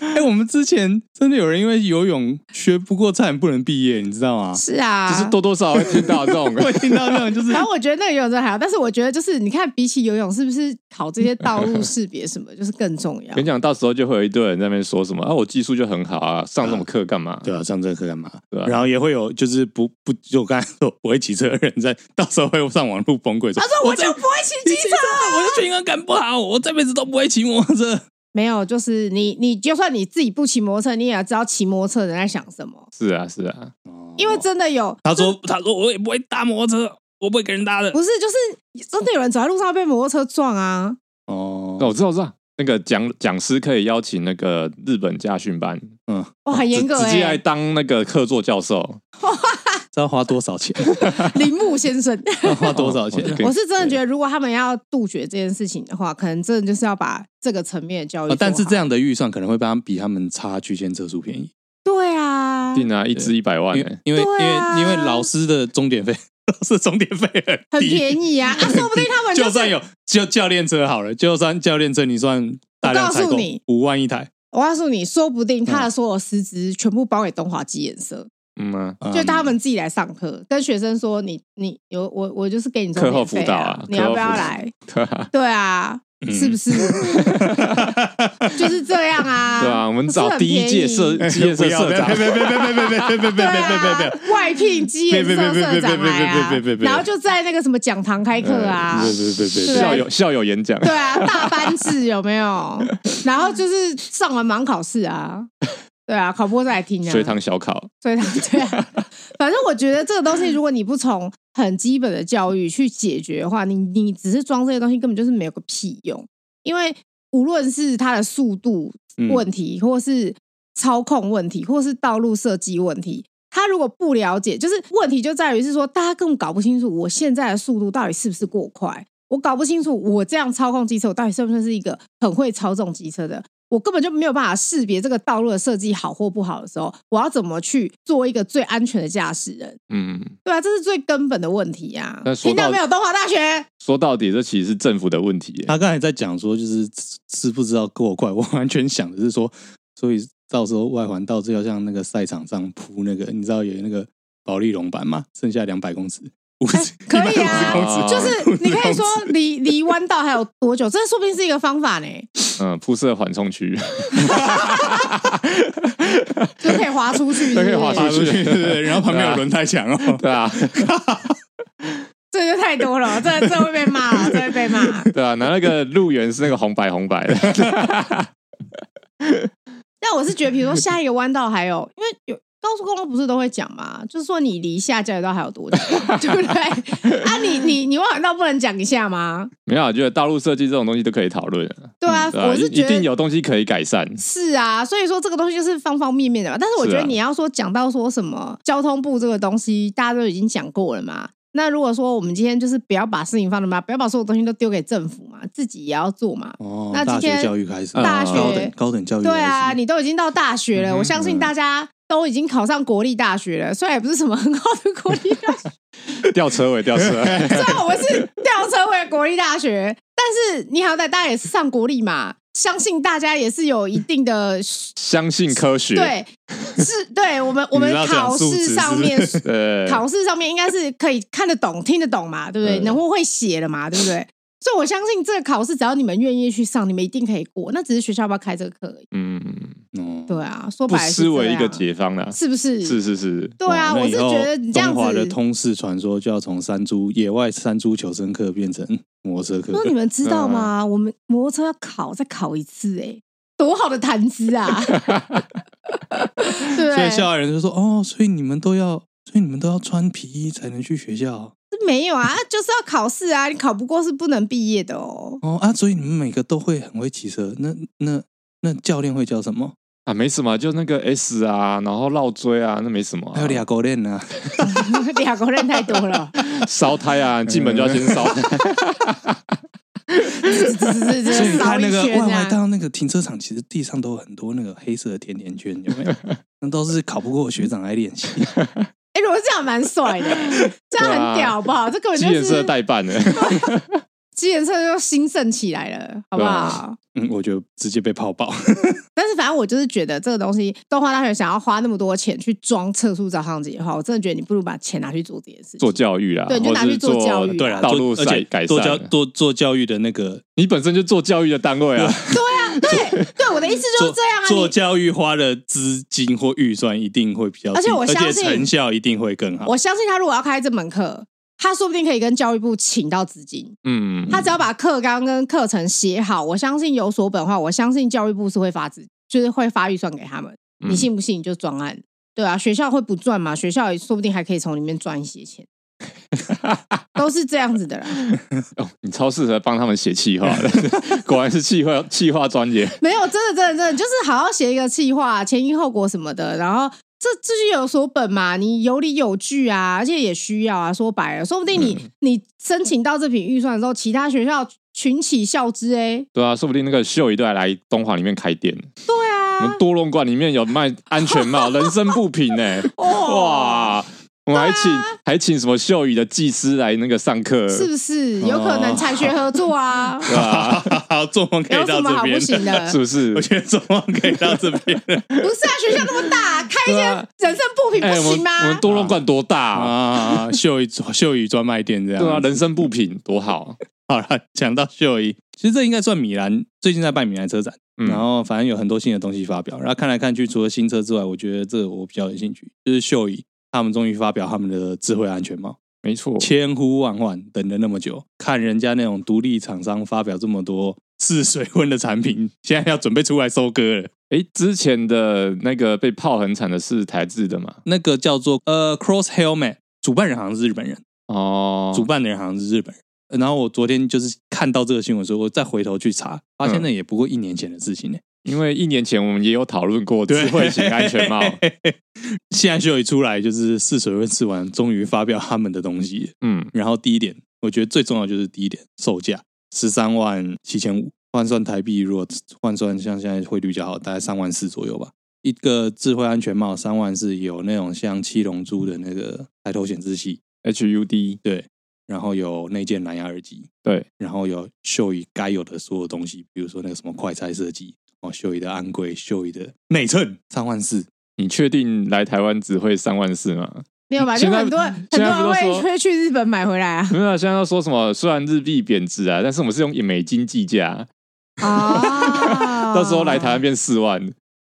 哎、欸，我们之前真的有人因为游泳学不过，差点不能毕业，你知道吗？是啊，就是多多少少会听到这种，会听到那种，就是。然后我觉得那个游泳真还好，但是我觉得就是你看，比起游泳，是不是考这些道路 识别什么，就是更重要？跟你讲，到时候就会有一堆人在那边说什么啊，我技术就很好啊，上这种课干嘛、啊？对啊，上这个课干嘛？对啊。然后也会有就是不不就我刚才说不会骑车的人在，到时候会上网路崩溃说，他说我就不会骑机车，我的全英文赶不好，我这辈子都不会骑摩托车。没有，就是你，你就算你自己不骑摩托车，你也要知道骑摩托车的人在想什么。是啊，是啊，因为真的有他说，他说我也不会搭摩托车，我不会给人搭的。不是，就是真的有人走在路上被摩托车撞啊。哦，那我知道，我知道，那个讲讲师可以邀请那个日本家训班，嗯，哇，很严格，直接来当那个客座教授。知道花多少钱？铃木先生要花多少钱？我是真的觉得，如果他们要杜绝这件事情的话，可能真的就是要把这个层面的教育。但是这样的预算可能会帮他比他们差区间测速便宜。对啊，定啊，一支一百万，因为因为因为老师的钟点费，老师钟点费很便宜啊。啊说不定他们就算有就教练车好了，就算教练车，你算大量采购五万一台。我告诉你，说不定他的所有师资全部包给东华基颜色。嗯啊，就他们自己来上课，跟学生说你你有我我就是给你课后辅导啊，你要不要来？对啊，是不是？就是这样啊。对啊，我们找第一届社机械社社长，别别别别别别别别别别别别外聘机械社社长来啊，然后就在那个什么讲堂开课啊，对对对对，校友校友演讲，对啊，大班制有没有？然后就是上完盲考试啊。对啊，考播再来听啊。随堂小考，随堂对啊。反正我觉得这个东西，如果你不从很基本的教育去解决的话，你你只是装这些东西，根本就是没有个屁用。因为无论是它的速度问题，或是操控问题，或是道路设计问题，他如果不了解，就是问题就在于是说，大家根本搞不清楚我现在的速度到底是不是过快，我搞不清楚我这样操控机车，我到底算不算是一个很会操纵机车的。我根本就没有办法识别这个道路的设计好或不好的时候，我要怎么去做一个最安全的驾驶人？嗯，对啊，这是最根本的问题呀、啊。听到没有，东华大学？说到底，这其实是政府的问题。他刚才在讲说，就是知不知道够快？我完全想的是说，所以到时候外环道就要像那个赛场上铺那个，你知道有那个保利龙板吗？剩下两百公尺。欸、可以啊，就是你可以说离离弯道还有多久？这说不定是一个方法呢。嗯，铺设缓冲区，就可以滑出去可以滑出去，对对对。然后旁边有轮胎墙哦，对啊，这就太多了，这这会被骂，这会被骂。对啊，拿那个路缘是那个红白红白的。但我是觉得，比如说下一个弯道还有，因为有。高速公路不是都会讲吗？就是说你离下交流道还有多久，对不对？啊你，你你你外环道不能讲一下吗？没有，我觉得道路设计这种东西都可以讨论。对啊，嗯、我是觉得一定有东西可以改善。是啊，所以说这个东西就是方方面面的嘛。但是我觉得你要说讲到说什么交通部这个东西，大家都已经讲过了嘛。那如果说我们今天就是不要把事情放那么，不要把所有东西都丢给政府嘛，自己也要做嘛。哦，那今天大学教育开始，大学高等高等教育，对啊，你都已经到大学了，嗯、我相信大家。都已经考上国立大学了，虽然也不是什么很好的国立大学，吊车尾，吊车尾。虽然我们是吊车尾国立大学，但是你好歹大家也是上国立嘛，相信大家也是有一定的 相信科学，对，是，对我们我们考试上面，考试上面应该是可以看得懂、听得懂嘛，对不对？然后会写了嘛，对不对？所以我相信这个考试，只要你们愿意去上，你们一定可以过。那只是学校要不要开这个课而已。嗯。对啊，说白了是不失为一个解方了，是不是？是是是，对啊，我是觉得你这样子，东华的通识传说就要从山猪野外山猪求生课变成 摩托车课。那你们知道吗？嗯、我们摩托车要考再考一次，哎，多好的谈资啊！对，所以校外人就说：“哦，所以你们都要，所以你们都要穿皮衣才能去学校。”没有啊，就是要考试啊，你考不过是不能毕业的哦。哦啊，所以你们每个都会很会骑车，那那那教练会叫什么？啊，没什么，就那个 S 啊，然后绕锥啊，那没什么、啊。还有俩狗链呢，俩狗链太多了。烧胎啊，进门就要先烧。所以你看那个外环道那个停车场，其实地上都有很多那个黑色的甜甜圈，有没有？那都是考不过学长来练习。哎，如果这样蛮帅的，这样很屌，好不好？这根本就是颜色代办的。机颜色就兴盛起来了，好不好？嗯，我觉得直接被泡爆。但是反正我就是觉得这个东西，东华大学想要花那么多钱去装测速照相机的话，我真的觉得你不如把钱拿去做这件事情，做教育啦。对，你就拿去做教育，对啊，道路改改善，做教做做教育的那个，你本身就做教育的单位啊。对啊，对对，我的意思就是这样啊。做教育花的资金或预算一定会比较，而且我相信成效一定会更好。我相信他如果要开这门课。他说不定可以跟教育部请到资金，嗯，他只要把课纲跟课程写好，我相信有所本的话，我相信教育部是会发资，就是会发预算给他们。你信不信？就专案，对啊，学校会不赚嘛？学校也说不定还可以从里面赚一些钱，都是这样子的啦。哦，你超适合帮他们写企划的，果然是企划企划专业。没有，真的真的真的，就是好好写一个企划，前因后果什么的，然后。这这就有所本嘛，你有理有据啊，而且也需要啊。说白了，说不定你、嗯、你申请到这笔预算的时候，其他学校群起效之哎。对啊，说不定那个秀仪都要来东华里面开店。对啊，我们多隆馆里面有卖安全帽、人身部品呢。哇！我们还请、啊、还请什么秀宇的技师来那个上课，是不是有可能产学合作啊？对吧？好，做梦可以到这边，是不是？我觉得做梦可以到这边。不是啊，学校那么大，开一些人生布品不行吗？欸、我，们多隆馆多大啊？啊秀宇秀宇专卖店这样，对啊，人生布品多好。好了，讲到秀宇，其实这应该算米兰最近在办米兰车展，嗯、然后反正有很多新的东西发表。然后看来看去，除了新车之外，我觉得这个我比较有兴趣，就是秀宇。他们终于发表他们的智慧安全帽，没错，千呼万唤等了那么久，看人家那种独立厂商发表这么多试水温的产品，现在要准备出来收割了。哎，之前的那个被泡很惨的是台制的嘛？那个叫做呃 Cross Helmet，主办人好像是日本人哦，主办的人好像是日本人。然后我昨天就是看到这个新闻的时候，我再回头去查，发现那也不过一年前的事情呢。因为一年前我们也有讨论过智慧型安全帽，现在秀一出来，就是试水温试完，终于发表他们的东西。嗯，然后第一点，我觉得最重要就是第一点，售价十三万七千五，换算台币，如果换算像现在汇率较好，大概三万四左右吧。一个智慧安全帽三万四，有那种像七龙珠的那个抬头显示器 HUD，对，然后有内建蓝牙耳机，对，然后有秀仪该有的所有东西，比如说那个什么快拆设计，哦，秀仪的安规，秀仪的内衬，三万四。你确定来台湾只会三万四吗？没有吧？就很多很多人会会去日本买回来啊。没有，现在都说什么？虽然日币贬值啊，但是我们是用美金计价啊。到时候来台湾变四万。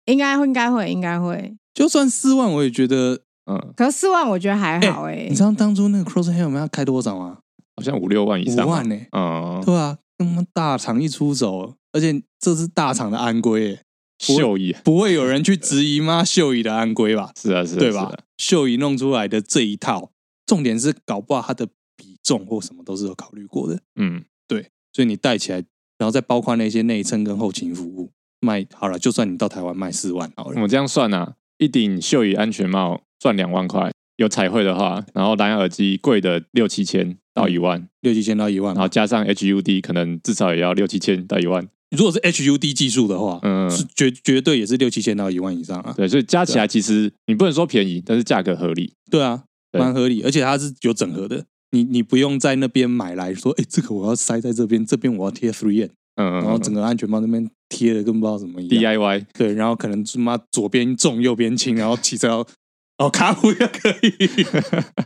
应该会，应该会，应该会。就算四万，我也觉得，嗯。可是四万，我觉得还好哎、欸。你知道当初那个 Crosshair 我们要开多少吗？好像五六万以上。五万呢、欸？嗯，对啊，那么大厂一出走，而且这是大厂的安规、欸，秀仪不会有人去质疑吗？秀仪的安规吧？是啊，是啊，对吧？啊、秀仪弄出来的这一套，重点是搞不好它的比重或什么都是有考虑过的。嗯，对，所以你带起来，然后再包括那些内衬跟后勤服务。卖好了，就算你到台湾卖四万好了。我们这样算啊，一顶秀仪安全帽赚两万块，有彩绘的话，然后蓝牙耳机贵的六七千到一万，六七千到一万，然后加上 HUD，可能至少也要六七千到一万。如果是 HUD 技术的话，嗯，是绝绝对也是六七千到一万以上啊。对，所以加起来其实你不能说便宜，但是价格合理。对啊，蛮合理，而且它是有整合的，你你不用在那边买来说，哎，这个我要塞在这边，这边我要贴 three n，。嗯，然后整个安全帽那边贴的跟不知道什么一样，DIY 对，然后可能他妈左边重右边轻，然后骑车要 哦卡虎也可以，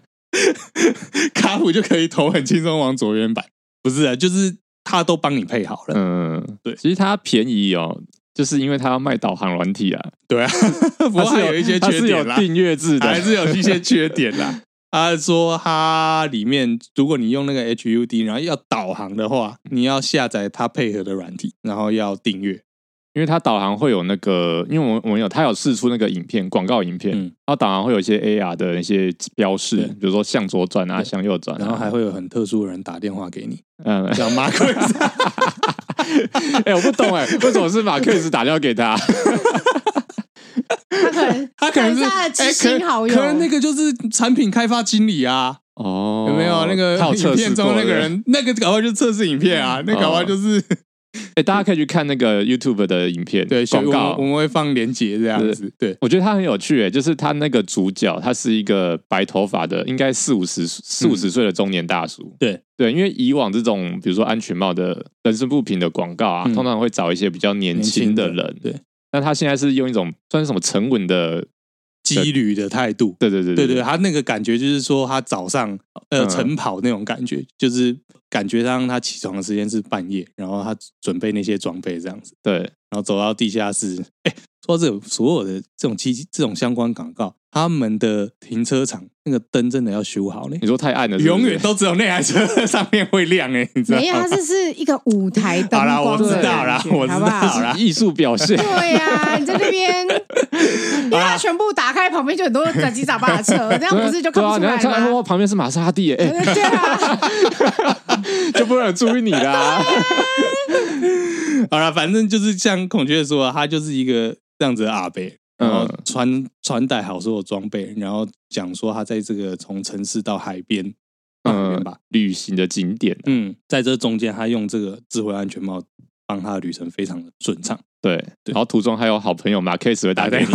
卡虎就可以头很轻松往左边摆，不是啊，就是他都帮你配好了，嗯，对，其实它便宜哦，就是因为它要卖导航软体啊，对啊，不过还有一些缺点啦，订阅制的。还是有一些缺点啦。他说：“它里面，如果你用那个 HUD，然后要导航的话，你要下载它配合的软体，然后要订阅，因为它导航会有那个，因为我们我们有它有试出那个影片广告影片，嗯，然后导航会有一些 AR 的那些标示，比如说向左转啊，向右转，然后还会有很特殊的人打电话给你，嗯，叫马克斯。哎，我不懂哎，为什么是马克思打电话给他？”他可能，他可能是他的知心好友，可能那个就是产品开发经理啊。哦，有没有那个影片中那个人？那个搞不好就是测试影片啊，那搞不好就是。哎，大家可以去看那个 YouTube 的影片，对广告，我们会放链接这样子。对，我觉得他很有趣，哎，就是他那个主角，他是一个白头发的，应该四五十四五十岁的中年大叔。对对，因为以往这种比如说安全帽的人身不平的广告啊，通常会找一些比较年轻的人。对。但他现在是用一种算是什么沉稳的机旅的态度，对对对对对，他那个感觉就是说，他早上呃晨跑那种感觉，就是感觉上他起床的时间是半夜，然后他准备那些装备这样子，对，然后走到地下室，哎，说这个所有的这种机这种相关广告。他们的停车场那个灯真的要修好呢？你说太暗了是是，永远都只有那台车上面会亮哎，你知道吗？没有，它这是一个舞台灯。好啦，我知道啦，我知道啦，艺术表现。对呀、啊，你在那边，因为他全部打开，旁边就很多杂七杂八的车，这样不是就看不出来吗？对啊，你看旁边是玛莎拉蒂，哎，对啊，就不能注意你啦。好了，反正就是像孔雀说，他就是一个这样子的阿伯。然后穿穿戴好所有装备，然后讲说他在这个从城市到海边，嗯。吧，旅行的景点，嗯，在这中间他用这个智慧安全帽帮他的旅程非常的顺畅，对，对，然后途中还有好朋友马 case 会打给你，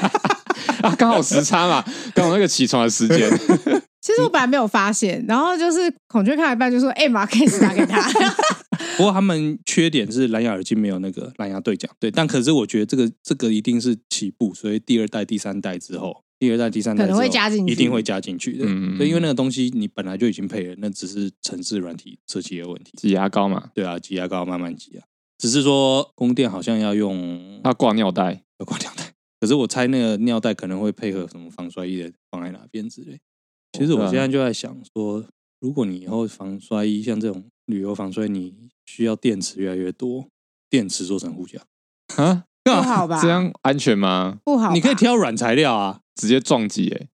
啊，刚好时差嘛，刚好那个起床的时间。其实我本来没有发现，然后就是孔雀看一半就说：“哎、欸，马 case 打给他。”不过他们缺点是蓝牙耳机没有那个蓝牙对讲，对。但可是我觉得这个这个一定是起步，所以第二代、第三代之后，第二代、第三代可能会加进去，一定会加进去的。嗯，对，因为那个东西你本来就已经配了，那只是城市软体设计的问题。挤牙膏嘛，对啊，挤牙膏慢慢挤啊。只是说供电好像要用它挂尿袋，要挂尿袋。可是我猜那个尿袋可能会配合什么防摔衣的放在哪边之类。其实我现在就在想说，如果你以后防摔衣像这种旅游防摔，你需要电池越来越多，电池做成护甲啊，不好吧？这样安全吗？不好，你可以挑软材料啊，直接撞击哎，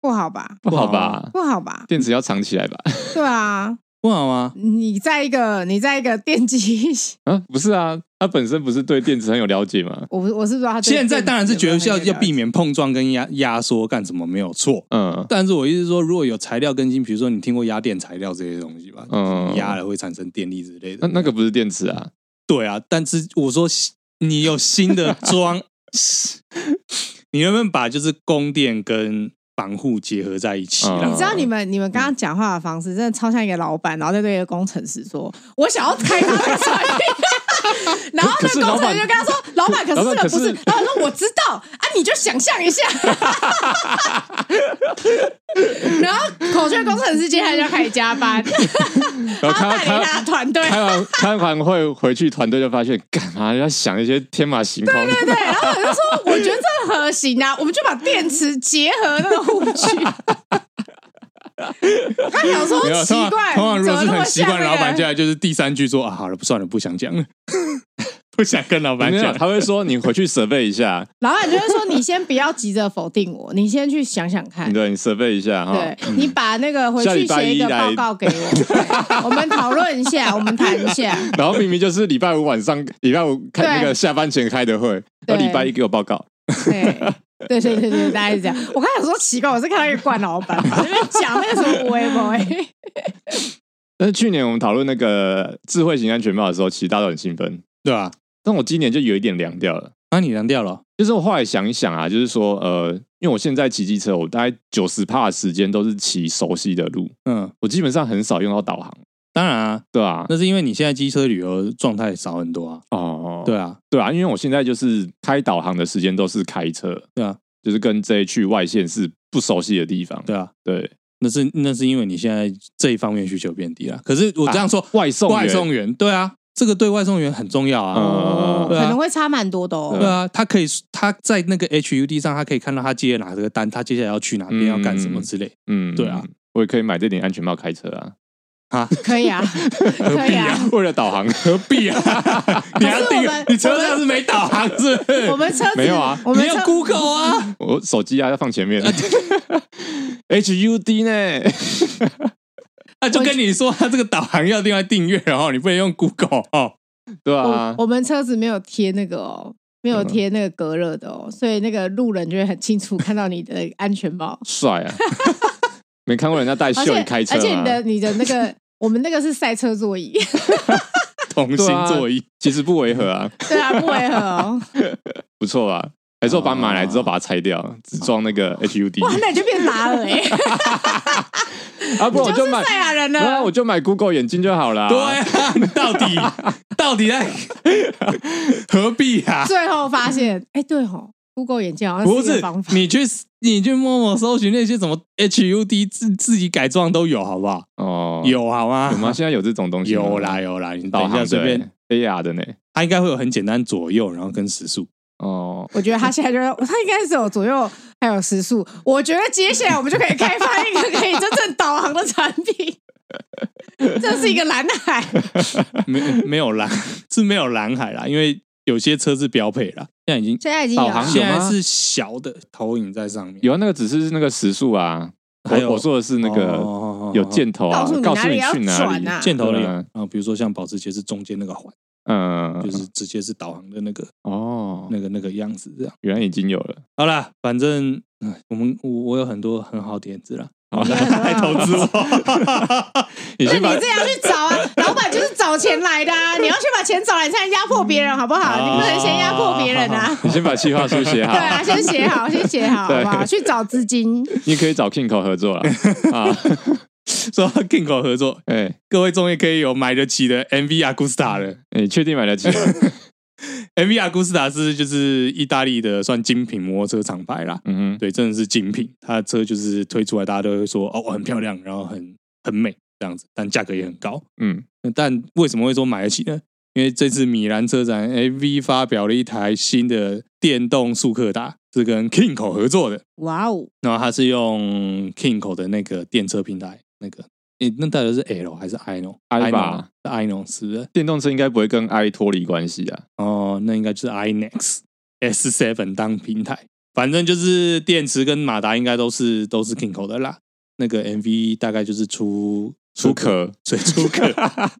不好吧？不好吧？不好吧？电池要藏起来吧？对啊。不好吗？你在一个你在一个电机啊？不是啊，他本身不是对电池很有了解吗？我我是不知道他现在当然是觉得要要避免碰撞跟压压缩干什么没有错，嗯，但是我意思是说，如果有材料更新，比如说你听过压电材料这些东西吧，嗯，压了会产生电力之类的，那那个不是电池啊，对啊，但是我说你有新的装，你能不能把就是供电跟防护结合在一起？你知道你们你们刚刚讲话的方式真的超像一个老板，然后在对一个工程师说：“我想要开他的产品。”然后那工程师就跟他说：“老板，可是这个不是。”老板说：“我知道啊，你就想象一下。”然后孔雀工程师接下来就要开始加班，然后他带领他的团队。开完开完会回去，团队就发现干嘛要想一些天马行空。对对对，然后我就说：“我觉得这个可行啊，我们就把电池结合那个护具。”他想说奇怪，通常如果是很习惯，老板接下来就是第三句说：“啊，好了，不算了，不想讲了。”不想跟老板讲，他会说：“你回去设备一下。”老板就会说：“你先不要急着否定我，你先去想想看。”对，你设备一下哈。对，你把那个回去写一个报告给我，我们讨论一下，我们谈一下。然后明明就是礼拜五晚上，礼拜五开那个下班前开的会，然后礼拜一给我报告。对，对对对对，大概是这样。我刚才说奇怪，我是看到一个惯老板，那边讲那个什么微博。但是去年我们讨论那个智慧型安全帽的时候，其实大家都很兴奋，对吧？但我今年就有一点凉掉了。啊，你凉掉了？就是我后来想一想啊，就是说，呃，因为我现在骑机车，我大概九十趴的时间都是骑熟悉的路，嗯，我基本上很少用到导航。当然啊，对啊，那是因为你现在机车旅游状态少很多啊。哦，对啊，对啊，因为我现在就是开导航的时间都是开车，对啊，就是跟这一去外县市不熟悉的地方，对啊，对，那是那是因为你现在这一方面需求变低了。可是我这样说，啊、外送外送员，对啊。这个对外送员很重要啊，哦，可能会差蛮多的哦。对啊，他可以他在那个 HUD 上，他可以看到他接了哪个单，他接下来要去哪边，要干什么之类。嗯，对啊，我也可以买这顶安全帽开车啊。啊，可以啊，何必啊。为了导航，何必啊？你要定？你车上是没导航是？我们车没有啊，我们有 Google 啊。我手机啊要放前面。HUD 呢？他就跟你说，他这个导航要另外订阅，然后你不能用 Google 哦，对啊。我们车子没有贴那个哦，没有贴那个隔热的哦，所以那个路人就会很清楚看到你的安全帽。帅啊！没看过人家带秀仪开车，而且你的你的那个，我们那个是赛车座椅，同心座椅，其实不违和啊。对啊，不违和哦，不错啊。还是我把买来之后把它拆掉，只装那个 HUD。哇，那你就变拉了哎！啊不，我就买赛亚人了。那我就买 Google 眼镜就好了。对啊，你到底到底在何必啊？最后发现，哎，对吼，Google 眼镜好像不是方法。你去你去摸摸搜寻那些什么 HUD 自自己改装都有，好不好？哦，有好吗？有吗？现在有这种东西？有啦有啦，你等一下随便 AR 的呢，它应该会有很简单左右，然后跟时速。哦，我觉得他现在就是他应该是有左右还有时速，我觉得接下来我们就可以开发一个可以真正导航的产品。这是一个蓝海，没没有蓝是没有蓝海啦，因为有些车是标配啦，现在已经现在已经导航现在是小的投影在上面，有那个只是那个时速啊，还有我说的是那个有箭头啊，告诉你去哪里，箭头里啊，比如说像保时捷是中间那个环。嗯，就是直接是导航的那个哦，那个那个样子这样，原来已经有了。好了，反正我们我我有很多很好点子了，好来投资我。你先把你这样去找啊，老板就是找钱来的啊，你要先把钱找来，你才能压迫别人，好不好？你不能先压迫别人啊。你先把计划书写好。对啊，先写好，先写好，好不好？去找资金。你可以找 Kingo 合作了啊。说 Kingo 合作，哎、欸，各位终于可以有买得起的 MV Agusta 了。你确、欸、定买得起？MV Agusta 是就是意大利的算精品摩托车厂牌啦。嗯哼，对，真的是精品。它的车就是推出来，大家都会说哦，很漂亮，然后很很美这样子，但价格也很高。嗯，但为什么会说买得起呢？因为这次米兰车展，MV 发表了一台新的电动速克达，是跟 Kingo 合作的。哇哦！然后它是用 Kingo 的那个电车平台。那个，你，那代表是 L 还是 I 呢？I 吧，I 呢？是不是？电动车应该不会跟 I 脱离关系啊。哦，那应该就是 iNEXT S7 当平台，反正就是电池跟马达应该都是都是 Kingo 的啦。那个 MV 大概就是出出壳，所以出壳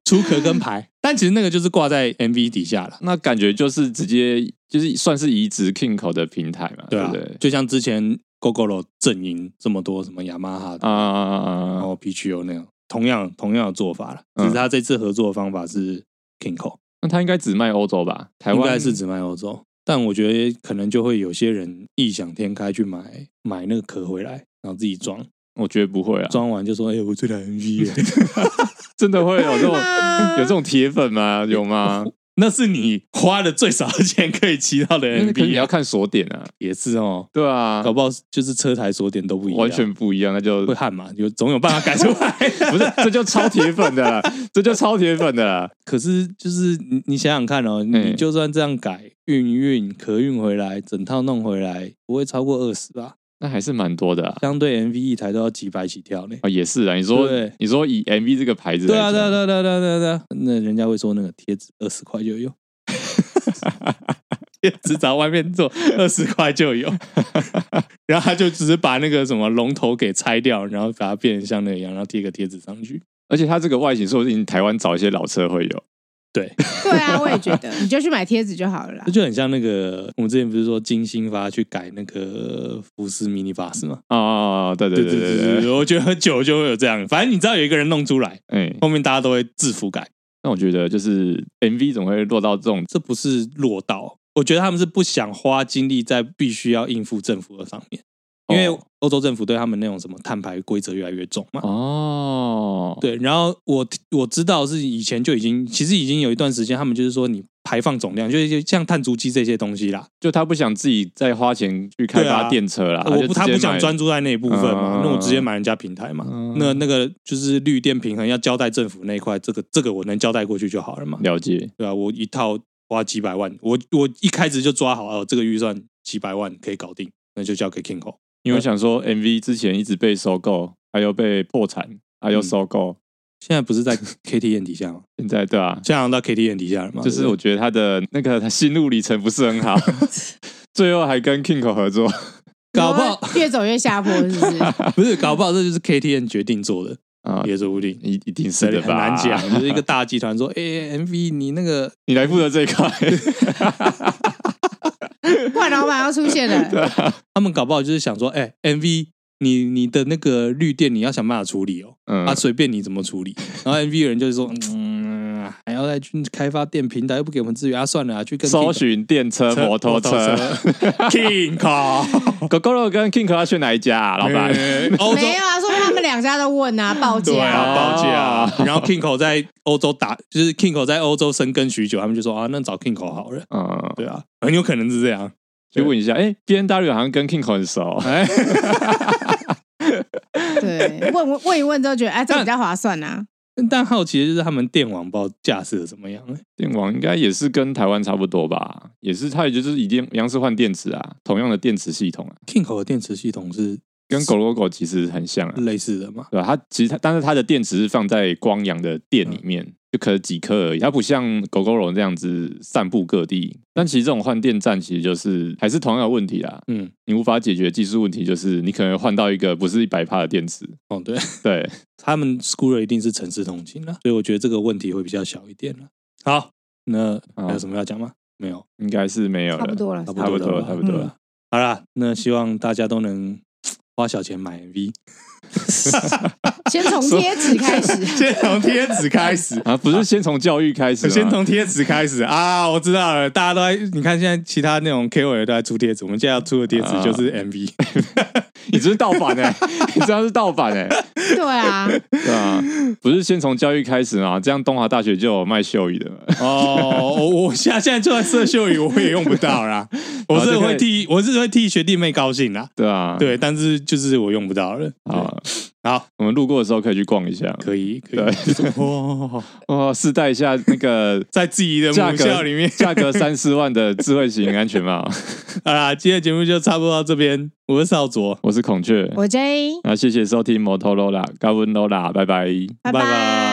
出壳跟牌，但其实那个就是挂在 MV 底下了。那感觉就是直接就是算是移植 Kingo 的平台嘛，对不对？就像之前。Gogoro 阵营这么多什么雅马哈啊啊，然后 PGO 那样，同样同样的做法了，只是他这次合作的方法是 Kingo。那他应该只卖欧洲吧？台湾应该是只卖欧洲，但我觉得可能就会有些人异想天开去买买那个壳回来，然后自己装。我觉得不会啊，装完就说：“哎、欸，我这台 NV，真的会有这种有这种铁粉吗？有吗？” 那是你花的最少的钱可以骑到的 N B，你要看锁点啊，也是哦。对啊，搞不好就是车台锁点都不一样，完全不一样，那就会焊嘛，有总有办法改出来。不是，这就超铁粉的啦，这就超铁粉的啦。可是就是你你想想看哦，你就算这样改运运可运回来，整套弄回来，不会超过二十吧？那还是蛮多的啊，相对 MV 一台都要几百起跳呢。啊，也是啊，你说，对你说以 MV 这个牌子，对啊，对啊，对啊，对啊，对啊，对啊，那人家会说那个贴纸二十块就有，贴纸找外面做二十块就有，然后他就只是把那个什么龙头给拆掉，然后把它变成像那样，然后贴个贴纸上去。而且它这个外形说不定台湾找一些老车会有。对，对啊，我也觉得，你就去买贴纸就好了啦。这就很像那个，我们之前不是说金星发去改那个福斯 mini bus 吗？啊啊啊！对对对对对，对，我觉得很久就会有这样，反正你知道有一个人弄出来，哎，后面大家都会自服改。那我觉得就是 MV 总会落到这种，这不是落到，我觉得他们是不想花精力在必须要应付政府的上面。因为欧洲政府对他们那种什么碳排规则越来越重嘛。哦，对，然后我我知道是以前就已经，其实已经有一段时间，他们就是说你排放总量，就是像碳足迹这些东西啦，就他不想自己再花钱去开发电车啦，我不他不想专注在那一部分嘛，那我直接买人家平台嘛，那那个就是绿电平衡要交代政府那一块，这个这个我能交代过去就好了嘛。了解，对啊，我一套花几百万，我我一开始就抓好哦，这个预算几百万可以搞定，那就交给 Kinko。因为我想说，MV 之前一直被收购，还有被破产，还有收购，现在不是在 KTM 底下吗？现在对啊，现在到 KTM 底下了吗？就是我觉得他的那个他心路历程不是很好，最后还跟 Kinko 合作，搞不好越走越下坡，是不是？不是，搞不好这就是 KTN 决定做的啊，也说不定，一一定是的吧？很难讲，就是一个大集团说，哎，MV 你那个你来负责这一块。坏老板要出现了，他们搞不好就是想说，哎，MV，你你的那个绿电你要想办法处理哦，嗯，啊，随便你怎么处理。然后 MV 的人就是说，嗯，还要再去开发电平台，又不给我们资源啊，算了啊，去跟搜寻电车、摩托车，Kinko，Gogoro 跟 Kinko 要去哪一家啊？老板，欧洲 没有啊，说明他们两家都问啊，报价，对啊，报价。然后 Kinko 在欧洲打，就是 Kinko 在欧洲生根许久，他们就说啊，那找 Kinko 好了，嗯，对啊，很有可能是这样。就问一下，哎、欸、，B N W 好像跟 Kingo 很熟，哎，对，问问问一问之后觉得，哎，这比较划算啊。但，好奇的就是他们电网不知道架设的怎么样？电网应该也是跟台湾差不多吧，也是，它也就是以电央视换电池啊，同样的电池系统啊。Kingo 的电池系统是跟 Gogoro 其实很像啊，类似的嘛，对吧？它其实它，但是它的电池是放在光阳的电里面。嗯就可能几颗而已，它不像 Gogoro 这样子散布各地。但其实这种换电站其实就是还是同样的问题啦。嗯，你无法解决技术问题，就是你可能换到一个不是一百帕的电池。哦，对对，他们 Scooter 一定是城市通勤了，所以我觉得这个问题会比较小一点了。好，那还有什么要讲吗？没有，应该是没有了，差不多了，差不多了，差不多了。嗯、好了，那希望大家都能 花小钱买 MV。先从贴纸开始，先从贴纸开始啊，不是先从教育开始，先从贴纸开始啊！我知道了，大家都在，你看现在其他那种 KOL 都在出贴纸，我们现在要出的贴纸就是 MV。你这是盗版哎，你这样是盗版哎，对啊，对啊，不是先从教育开始嘛，这样东华大学就有卖秀语的哦。我我现在现在就在设秀语，我也用不到啦。我是会替我是会替学弟妹高兴啦，对啊，对，但是就是我用不到了啊。好，我们路过的时候可以去逛一下，可以，可以。哇哇，试戴一下那个 在自己的母校里面价格三四万的智慧型安全帽。好啦，今天的节目就差不多到这边。我是少佐，我是孔雀，我 J。那谢谢收听摩托罗拉，高温罗拉，拜拜，拜拜。